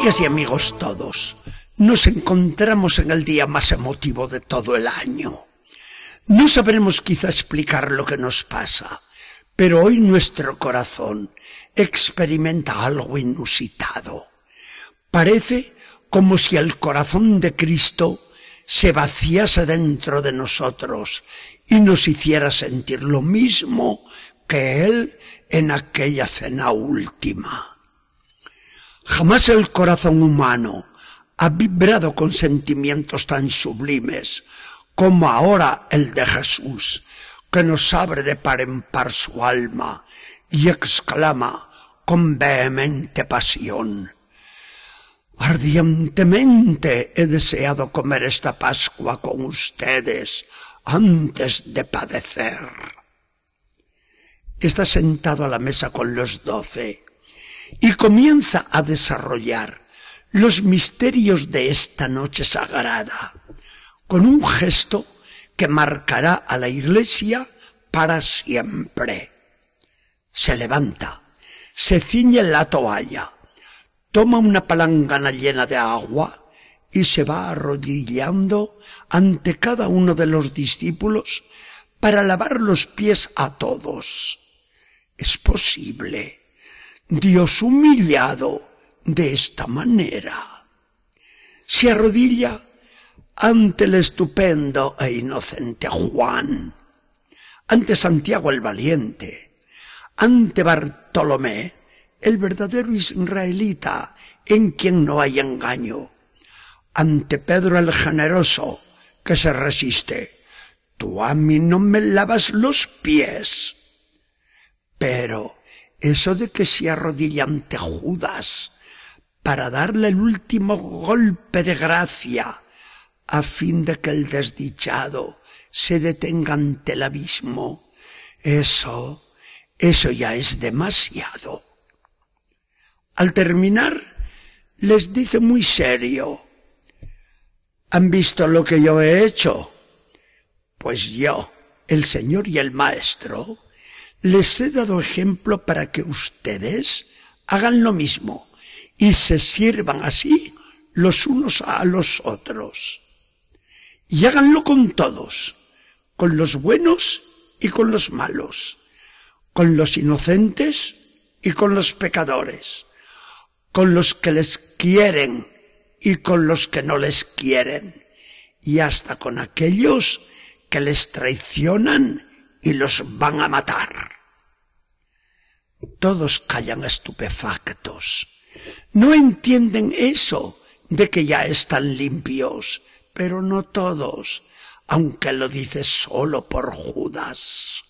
Amigas y amigos todos, nos encontramos en el día más emotivo de todo el año. No sabremos quizá explicar lo que nos pasa, pero hoy nuestro corazón experimenta algo inusitado. Parece como si el corazón de Cristo se vaciase dentro de nosotros y nos hiciera sentir lo mismo que Él en aquella cena última. Jamás el corazón humano ha vibrado con sentimientos tan sublimes como ahora el de Jesús, que nos abre de par en par su alma y exclama con vehemente pasión, Ardientemente he deseado comer esta Pascua con ustedes antes de padecer. Está sentado a la mesa con los doce y comienza a desarrollar los misterios de esta noche sagrada con un gesto que marcará a la iglesia para siempre. Se levanta, se ciñe la toalla, toma una palangana llena de agua y se va arrodillando ante cada uno de los discípulos para lavar los pies a todos. Es posible Dios humillado de esta manera. Se arrodilla ante el estupendo e inocente Juan, ante Santiago el valiente, ante Bartolomé, el verdadero israelita en quien no hay engaño, ante Pedro el generoso que se resiste. Tú a mí no me lavas los pies. Pero eso de que se arrodilla ante Judas para darle el último golpe de gracia a fin de que el desdichado se detenga ante el abismo, eso, eso ya es demasiado. Al terminar, les dice muy serio, ¿han visto lo que yo he hecho? Pues yo, el Señor y el Maestro, les he dado ejemplo para que ustedes hagan lo mismo y se sirvan así los unos a los otros. Y háganlo con todos, con los buenos y con los malos, con los inocentes y con los pecadores, con los que les quieren y con los que no les quieren, y hasta con aquellos que les traicionan y los van a matar. Todos callan estupefactos. No entienden eso de que ya están limpios, pero no todos, aunque lo dice solo por Judas.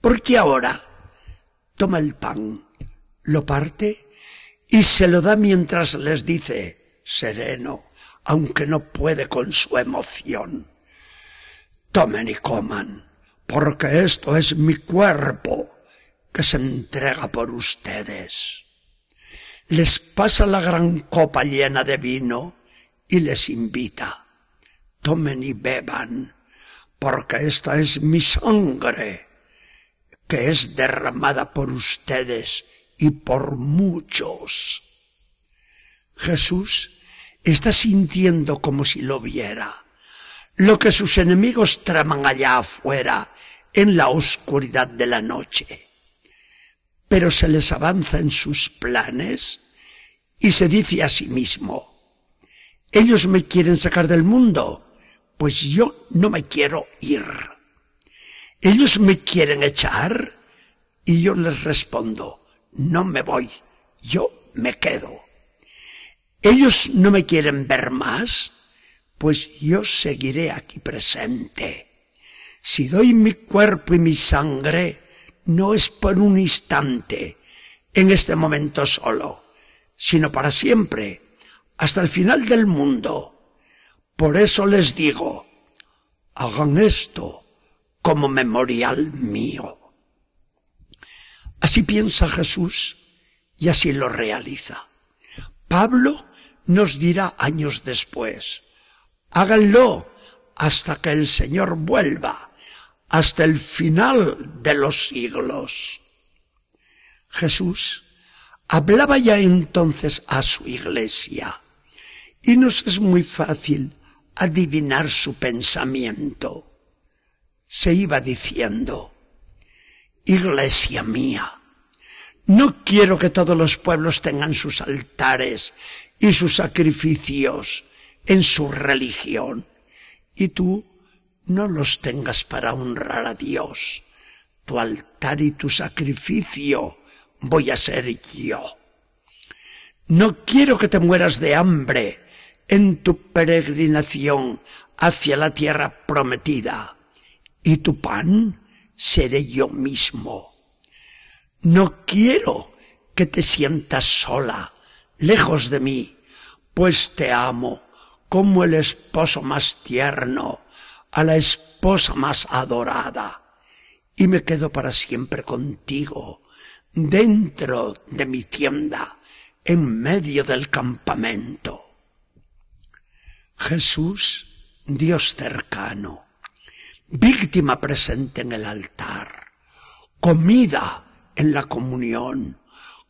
Porque ahora toma el pan, lo parte y se lo da mientras les dice, sereno, aunque no puede con su emoción. Tomen y coman, porque esto es mi cuerpo que se entrega por ustedes. Les pasa la gran copa llena de vino y les invita. Tomen y beban, porque esta es mi sangre, que es derramada por ustedes y por muchos. Jesús está sintiendo como si lo viera, lo que sus enemigos traman allá afuera en la oscuridad de la noche pero se les avanza en sus planes y se dice a sí mismo, ellos me quieren sacar del mundo, pues yo no me quiero ir. Ellos me quieren echar y yo les respondo, no me voy, yo me quedo. Ellos no me quieren ver más, pues yo seguiré aquí presente. Si doy mi cuerpo y mi sangre, no es por un instante, en este momento solo, sino para siempre, hasta el final del mundo. Por eso les digo, hagan esto como memorial mío. Así piensa Jesús y así lo realiza. Pablo nos dirá años después, háganlo hasta que el Señor vuelva hasta el final de los siglos. Jesús Hablaba ya entonces a su iglesia y nos es muy fácil adivinar su pensamiento. Se iba diciendo, Iglesia mía, no quiero que todos los pueblos tengan sus altares y sus sacrificios en su religión, y tú no los tengas para honrar a Dios. Tu altar y tu sacrificio voy a ser yo. No quiero que te mueras de hambre en tu peregrinación hacia la tierra prometida, y tu pan seré yo mismo. No quiero que te sientas sola, lejos de mí, pues te amo como el esposo más tierno a la esposa más adorada, y me quedo para siempre contigo, dentro de mi tienda, en medio del campamento. Jesús, Dios cercano, víctima presente en el altar, comida en la comunión,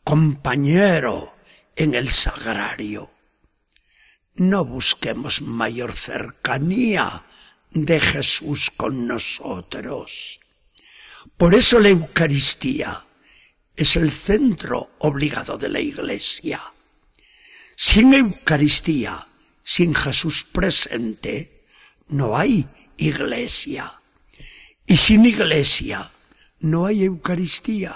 compañero en el sagrario. No busquemos mayor cercanía de Jesús con nosotros. Por eso la Eucaristía es el centro obligado de la Iglesia. Sin Eucaristía, sin Jesús presente, no hay Iglesia. Y sin Iglesia, no hay Eucaristía,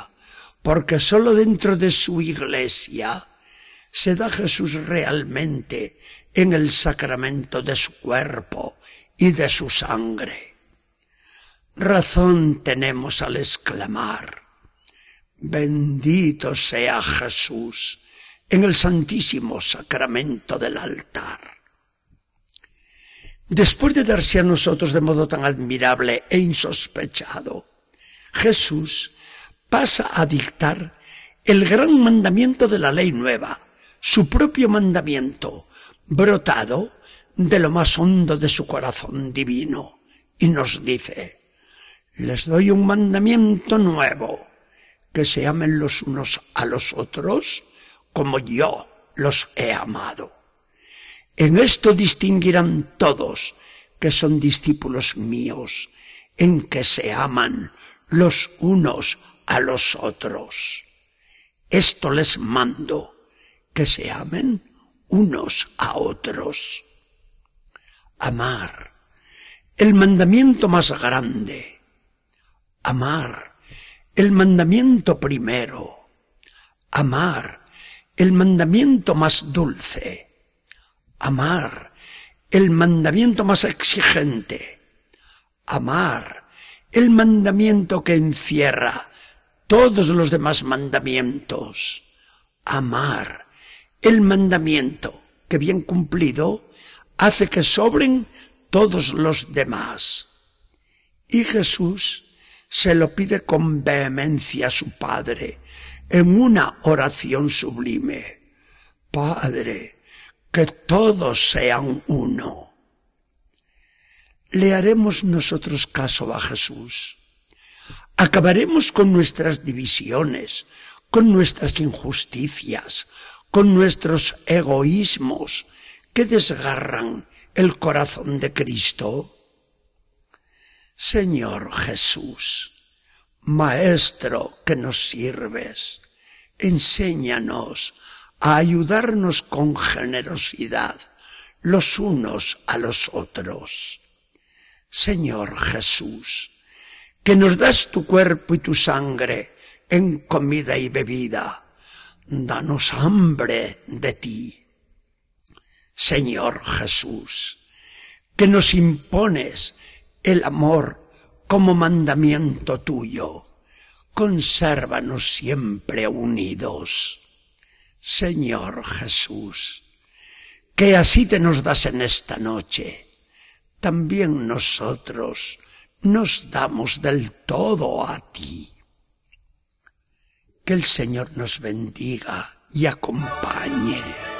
porque sólo dentro de su Iglesia se da Jesús realmente en el sacramento de su cuerpo y de su sangre. Razón tenemos al exclamar, bendito sea Jesús en el santísimo sacramento del altar. Después de darse a nosotros de modo tan admirable e insospechado, Jesús pasa a dictar el gran mandamiento de la ley nueva, su propio mandamiento, brotado de lo más hondo de su corazón divino, y nos dice, les doy un mandamiento nuevo, que se amen los unos a los otros como yo los he amado. En esto distinguirán todos que son discípulos míos, en que se aman los unos a los otros. Esto les mando, que se amen unos a otros. Amar, el mandamiento más grande. Amar, el mandamiento primero. Amar, el mandamiento más dulce. Amar, el mandamiento más exigente. Amar, el mandamiento que encierra todos los demás mandamientos. Amar, el mandamiento que bien cumplido hace que sobren todos los demás. Y Jesús se lo pide con vehemencia a su Padre en una oración sublime. Padre, que todos sean uno. Le haremos nosotros caso a Jesús. Acabaremos con nuestras divisiones, con nuestras injusticias, con nuestros egoísmos que desgarran el corazón de Cristo? Señor Jesús, Maestro que nos sirves, enséñanos a ayudarnos con generosidad los unos a los otros. Señor Jesús, que nos das tu cuerpo y tu sangre en comida y bebida, danos hambre de ti. Señor Jesús, que nos impones el amor como mandamiento tuyo, consérvanos siempre unidos. Señor Jesús, que así te nos das en esta noche, también nosotros nos damos del todo a ti. Que el Señor nos bendiga y acompañe.